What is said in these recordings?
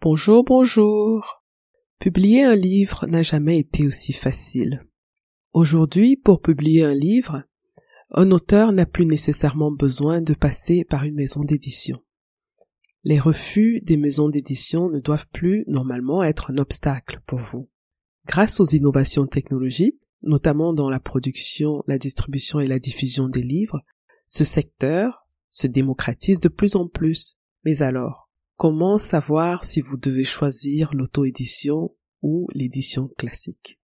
Bonjour, bonjour. Publier un livre n'a jamais été aussi facile. Aujourd'hui, pour publier un livre, un auteur n'a plus nécessairement besoin de passer par une maison d'édition. Les refus des maisons d'édition ne doivent plus normalement être un obstacle pour vous. Grâce aux innovations technologiques, notamment dans la production, la distribution et la diffusion des livres, ce secteur se démocratise de plus en plus. Mais alors, Comment savoir si vous devez choisir l'auto-édition ou l'édition classique?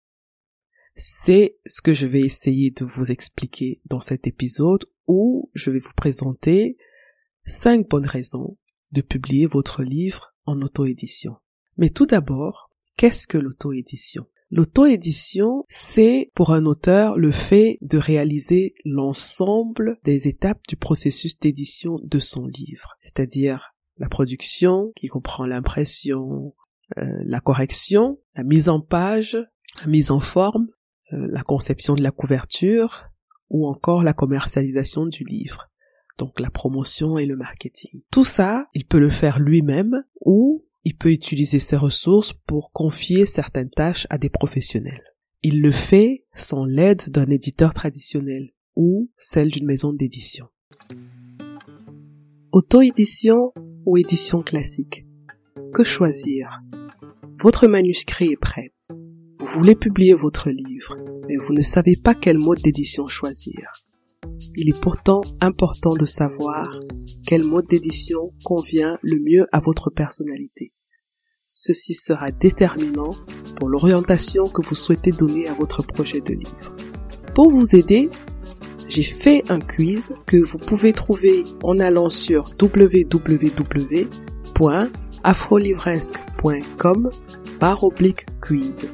C'est ce que je vais essayer de vous expliquer dans cet épisode où je vais vous présenter cinq bonnes raisons de publier votre livre en auto-édition. Mais tout d'abord, qu'est-ce que l'auto-édition? L'auto-édition, c'est pour un auteur le fait de réaliser l'ensemble des étapes du processus d'édition de son livre, c'est-à-dire la production qui comprend l'impression, euh, la correction, la mise en page, la mise en forme, euh, la conception de la couverture ou encore la commercialisation du livre. Donc la promotion et le marketing. Tout ça, il peut le faire lui-même ou il peut utiliser ses ressources pour confier certaines tâches à des professionnels. Il le fait sans l'aide d'un éditeur traditionnel ou celle d'une maison d'édition. Auto-édition ou édition classique. Que choisir? Votre manuscrit est prêt. Vous voulez publier votre livre, mais vous ne savez pas quel mode d'édition choisir. Il est pourtant important de savoir quel mode d'édition convient le mieux à votre personnalité. Ceci sera déterminant pour l'orientation que vous souhaitez donner à votre projet de livre. Pour vous aider, j'ai fait un quiz que vous pouvez trouver en allant sur www.afrolivresque.com par oblique quiz.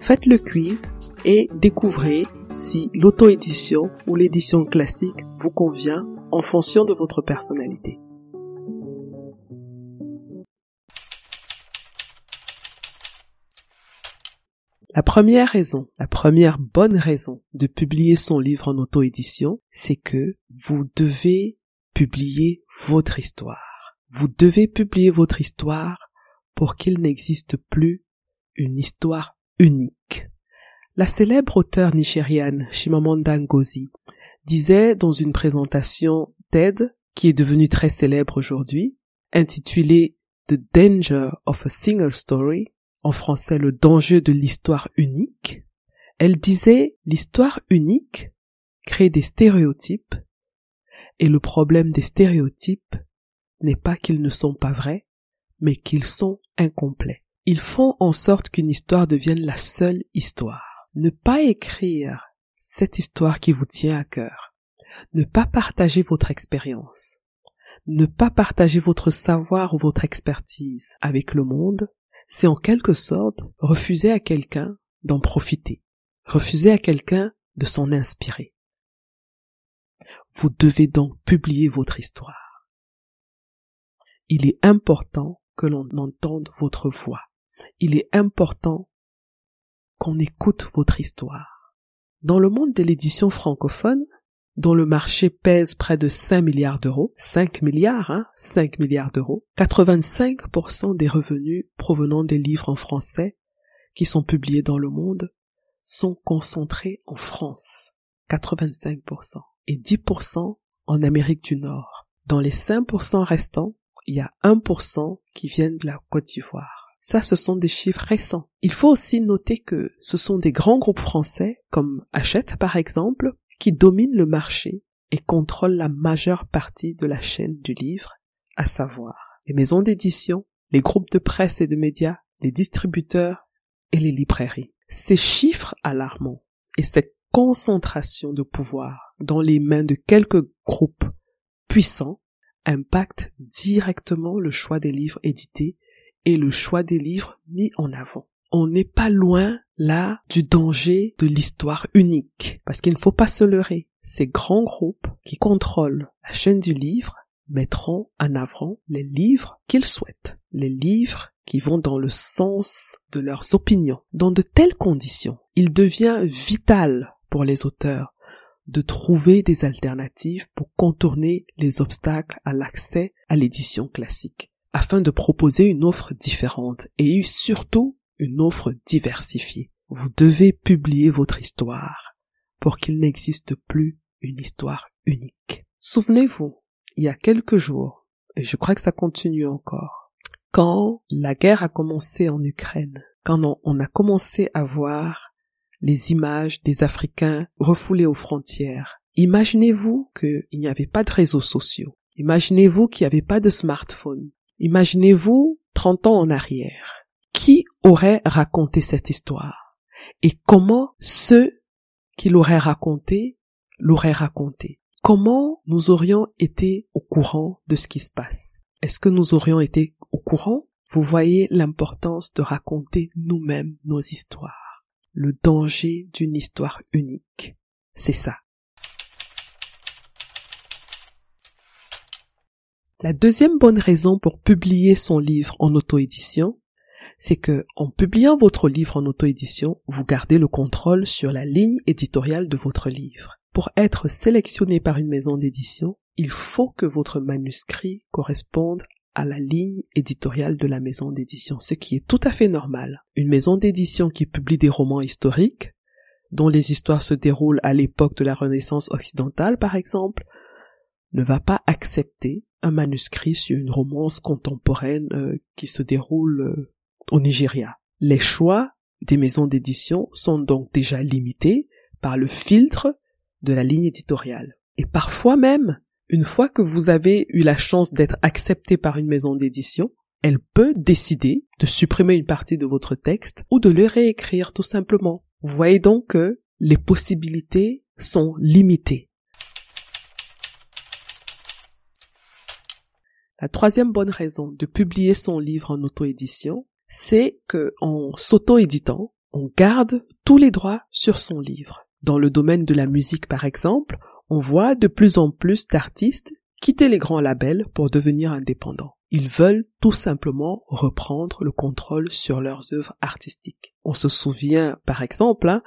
Faites le quiz et découvrez si l'auto-édition ou l'édition classique vous convient en fonction de votre personnalité. La première raison, la première bonne raison de publier son livre en auto-édition, c'est que vous devez publier votre histoire. Vous devez publier votre histoire pour qu'il n'existe plus une histoire unique. La célèbre auteure nigériane Chimamanda Ngozi disait dans une présentation TED qui est devenue très célèbre aujourd'hui, intitulée The Danger of a Single Story, en français le danger de l'histoire unique, elle disait l'histoire unique crée des stéréotypes et le problème des stéréotypes n'est pas qu'ils ne sont pas vrais, mais qu'ils sont incomplets. Ils font en sorte qu'une histoire devienne la seule histoire. Ne pas écrire cette histoire qui vous tient à cœur. Ne pas partager votre expérience. Ne pas partager votre savoir ou votre expertise avec le monde c'est en quelque sorte refuser à quelqu'un d'en profiter, refuser à quelqu'un de s'en inspirer. Vous devez donc publier votre histoire. Il est important que l'on entende votre voix. Il est important qu'on écoute votre histoire. Dans le monde de l'édition francophone, dont le marché pèse près de 5 milliards d'euros, 5 milliards, hein, 5 milliards d'euros, 85% des revenus provenant des livres en français qui sont publiés dans le monde sont concentrés en France, 85%, et 10% en Amérique du Nord. Dans les 5% restants, il y a 1% qui viennent de la Côte d'Ivoire. Ça, ce sont des chiffres récents. Il faut aussi noter que ce sont des grands groupes français, comme Hachette par exemple, qui domine le marché et contrôle la majeure partie de la chaîne du livre, à savoir les maisons d'édition les groupes de presse et de médias, les distributeurs et les librairies. Ces chiffres alarmants et cette concentration de pouvoir dans les mains de quelques groupes puissants impactent directement le choix des livres édités et le choix des livres mis en avant. On n'est pas loin là du danger de l'histoire unique, parce qu'il ne faut pas se leurrer. Ces grands groupes qui contrôlent la chaîne du livre mettront en avant les livres qu'ils souhaitent, les livres qui vont dans le sens de leurs opinions. Dans de telles conditions, il devient vital pour les auteurs de trouver des alternatives pour contourner les obstacles à l'accès à l'édition classique, afin de proposer une offre différente et surtout une offre diversifiée. Vous devez publier votre histoire pour qu'il n'existe plus une histoire unique. Souvenez-vous, il y a quelques jours, et je crois que ça continue encore, quand la guerre a commencé en Ukraine, quand on, a commencé à voir les images des Africains refoulés aux frontières, imaginez-vous qu'il n'y avait pas de réseaux sociaux. Imaginez-vous qu'il n'y avait pas de smartphone. Imaginez-vous 30 ans en arrière. Qui aurait raconté cette histoire? Et comment ceux qui l'auraient raconté l'auraient raconté? Comment nous aurions été au courant de ce qui se passe? Est-ce que nous aurions été au courant? Vous voyez l'importance de raconter nous-mêmes nos histoires le danger d'une histoire unique. C'est ça. La deuxième bonne raison pour publier son livre en auto-édition, c'est que, en publiant votre livre en auto-édition, vous gardez le contrôle sur la ligne éditoriale de votre livre. Pour être sélectionné par une maison d'édition, il faut que votre manuscrit corresponde à la ligne éditoriale de la maison d'édition, ce qui est tout à fait normal. Une maison d'édition qui publie des romans historiques, dont les histoires se déroulent à l'époque de la Renaissance occidentale, par exemple, ne va pas accepter un manuscrit sur une romance contemporaine euh, qui se déroule euh, au Nigeria. Les choix des maisons d'édition sont donc déjà limités par le filtre de la ligne éditoriale. Et parfois même, une fois que vous avez eu la chance d'être accepté par une maison d'édition, elle peut décider de supprimer une partie de votre texte ou de le réécrire tout simplement. Vous voyez donc que les possibilités sont limitées. La troisième bonne raison de publier son livre en auto-édition, c'est que en s'auto-éditant, on garde tous les droits sur son livre. Dans le domaine de la musique par exemple, on voit de plus en plus d'artistes quitter les grands labels pour devenir indépendants. Ils veulent tout simplement reprendre le contrôle sur leurs œuvres artistiques. On se souvient par exemple hein,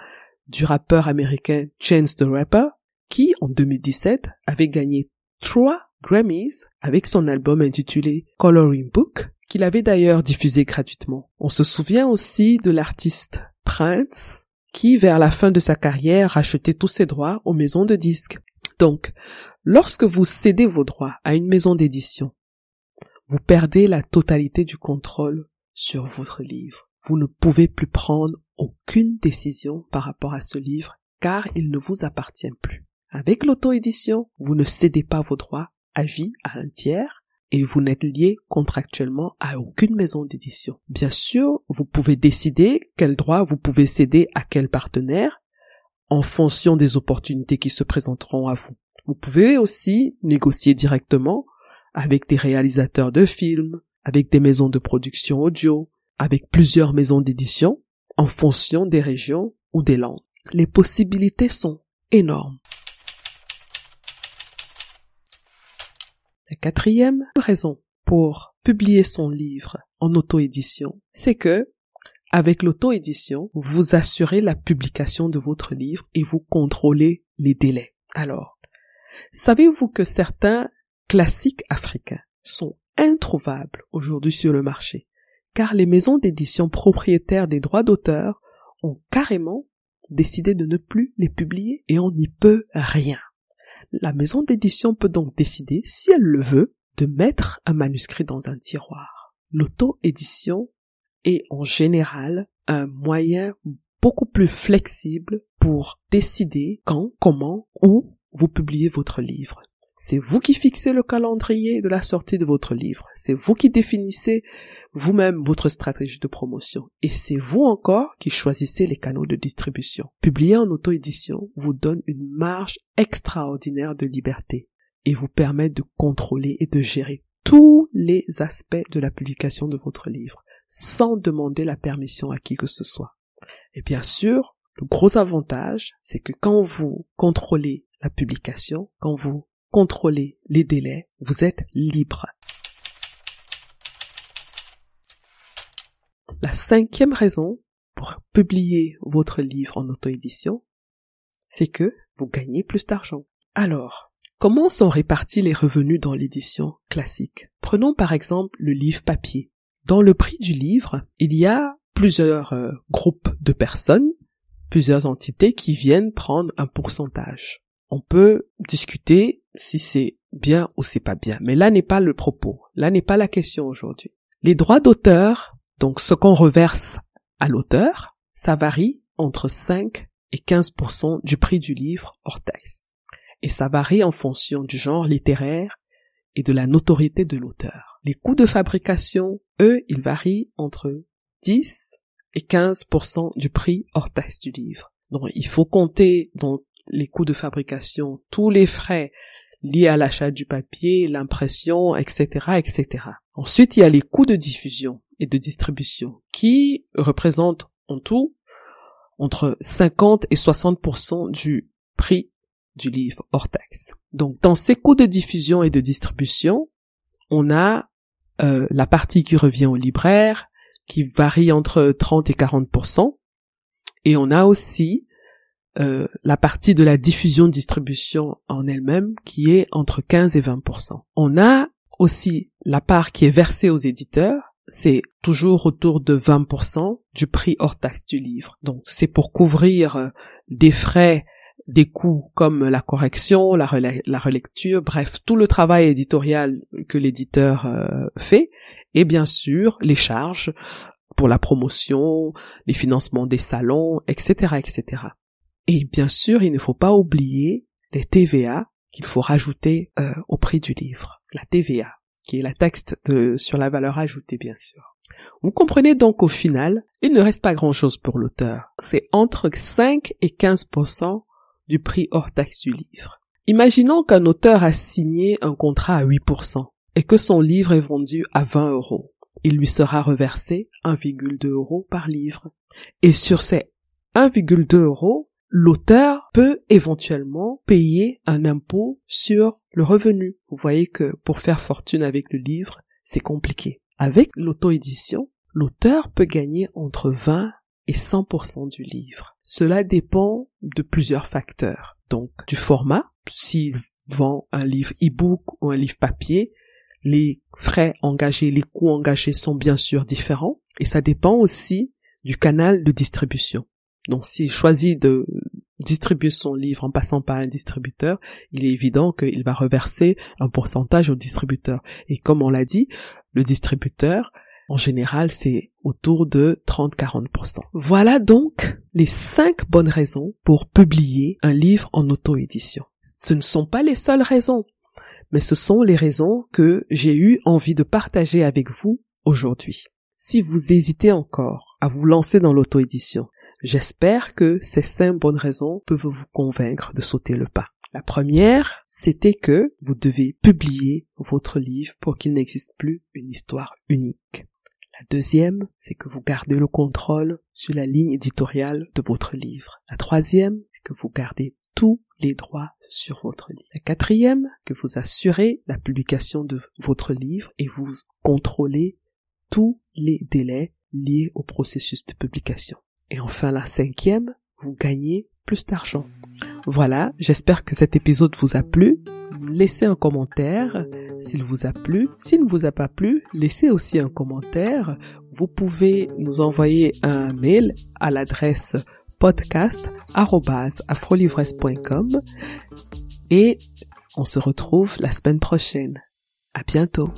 du rappeur américain Chance the Rapper qui en 2017 avait gagné trois Grammys avec son album intitulé Coloring Book qu'il avait d'ailleurs diffusé gratuitement. On se souvient aussi de l'artiste Prince qui, vers la fin de sa carrière, rachetait tous ses droits aux maisons de disques. Donc, lorsque vous cédez vos droits à une maison d'édition, vous perdez la totalité du contrôle sur votre livre. Vous ne pouvez plus prendre aucune décision par rapport à ce livre car il ne vous appartient plus. Avec l'auto-édition, vous ne cédez pas vos droits à vie à un tiers et vous n'êtes lié contractuellement à aucune maison d'édition. Bien sûr, vous pouvez décider quel droit vous pouvez céder à quel partenaire en fonction des opportunités qui se présenteront à vous. Vous pouvez aussi négocier directement avec des réalisateurs de films, avec des maisons de production audio, avec plusieurs maisons d'édition, en fonction des régions ou des langues. Les possibilités sont énormes. La quatrième raison pour publier son livre en auto-édition, c'est que avec l'auto-édition, vous assurez la publication de votre livre et vous contrôlez les délais. Alors, savez-vous que certains classiques africains sont introuvables aujourd'hui sur le marché, car les maisons d'édition propriétaires des droits d'auteur ont carrément décidé de ne plus les publier et on n'y peut rien. La maison d'édition peut donc décider, si elle le veut, de mettre un manuscrit dans un tiroir. L'auto-édition est en général un moyen beaucoup plus flexible pour décider quand, comment, où vous publiez votre livre. C'est vous qui fixez le calendrier de la sortie de votre livre. C'est vous qui définissez vous-même votre stratégie de promotion. Et c'est vous encore qui choisissez les canaux de distribution. Publier en auto-édition vous donne une marge extraordinaire de liberté et vous permet de contrôler et de gérer tous les aspects de la publication de votre livre sans demander la permission à qui que ce soit. Et bien sûr, le gros avantage, c'est que quand vous contrôlez la publication, quand vous contrôlez les délais, vous êtes libre. La cinquième raison pour publier votre livre en auto-édition, c'est que vous gagnez plus d'argent. Alors, comment sont répartis les revenus dans l'édition classique? Prenons par exemple le livre papier. Dans le prix du livre, il y a plusieurs euh, groupes de personnes, plusieurs entités qui viennent prendre un pourcentage. On peut discuter si c'est bien ou c'est pas bien, mais là n'est pas le propos, là n'est pas la question aujourd'hui. Les droits d'auteur donc ce qu'on reverse à l'auteur, ça varie entre 5 et 15% du prix du livre hors taxe. Et ça varie en fonction du genre littéraire et de la notoriété de l'auteur. Les coûts de fabrication, eux, ils varient entre 10 et 15% du prix hors taxe du livre. Donc il faut compter dans les coûts de fabrication tous les frais liés à l'achat du papier, l'impression, etc., etc. Ensuite, il y a les coûts de diffusion et de distribution qui représentent en tout entre 50 et 60% du prix du livre hors taxe. Donc dans ces coûts de diffusion et de distribution, on a euh, la partie qui revient au libraire qui varie entre 30 et 40%, et on a aussi euh, la partie de la diffusion distribution en elle-même qui est entre 15 et 20%. On a aussi la part qui est versée aux éditeurs c'est toujours autour de 20% du prix hors taxe du livre. Donc c'est pour couvrir euh, des frais, des coûts comme la correction, la, relecture, bref, tout le travail éditorial que l'éditeur euh, fait, et bien sûr les charges pour la promotion, les financements des salons, etc., etc. Et bien sûr, il ne faut pas oublier les TVA qu'il faut rajouter euh, au prix du livre. La TVA qui est la taxe de, sur la valeur ajoutée bien sûr. Vous comprenez donc au final, il ne reste pas grand-chose pour l'auteur. C'est entre 5 et 15% du prix hors taxe du livre. Imaginons qu'un auteur a signé un contrat à 8% et que son livre est vendu à 20 euros. Il lui sera reversé 1,2 euros par livre. Et sur ces 1,2 euros, l'auteur peut éventuellement payer un impôt sur le revenu. Vous voyez que pour faire fortune avec le livre, c'est compliqué. Avec l'auto-édition, l'auteur peut gagner entre 20 et 100% du livre. Cela dépend de plusieurs facteurs. Donc du format, s'il vend un livre e-book ou un livre papier, les frais engagés, les coûts engagés sont bien sûr différents et ça dépend aussi du canal de distribution. Donc s'il choisit de distribuer son livre en passant par un distributeur, il est évident qu'il va reverser un pourcentage au distributeur. Et comme on l'a dit, le distributeur, en général, c'est autour de 30-40%. Voilà donc les cinq bonnes raisons pour publier un livre en auto-édition. Ce ne sont pas les seules raisons, mais ce sont les raisons que j'ai eu envie de partager avec vous aujourd'hui. Si vous hésitez encore à vous lancer dans l'auto-édition, J'espère que ces cinq bonnes raisons peuvent vous convaincre de sauter le pas. La première, c'était que vous devez publier votre livre pour qu'il n'existe plus une histoire unique. La deuxième, c'est que vous gardez le contrôle sur la ligne éditoriale de votre livre. La troisième, c'est que vous gardez tous les droits sur votre livre. La quatrième, que vous assurez la publication de votre livre et vous contrôlez tous les délais liés au processus de publication. Et enfin la cinquième, vous gagnez plus d'argent. Voilà, j'espère que cet épisode vous a plu. Laissez un commentaire s'il vous a plu. S'il ne vous a pas plu, laissez aussi un commentaire. Vous pouvez nous envoyer un mail à l'adresse podcast.afrolivresse.com et on se retrouve la semaine prochaine. À bientôt.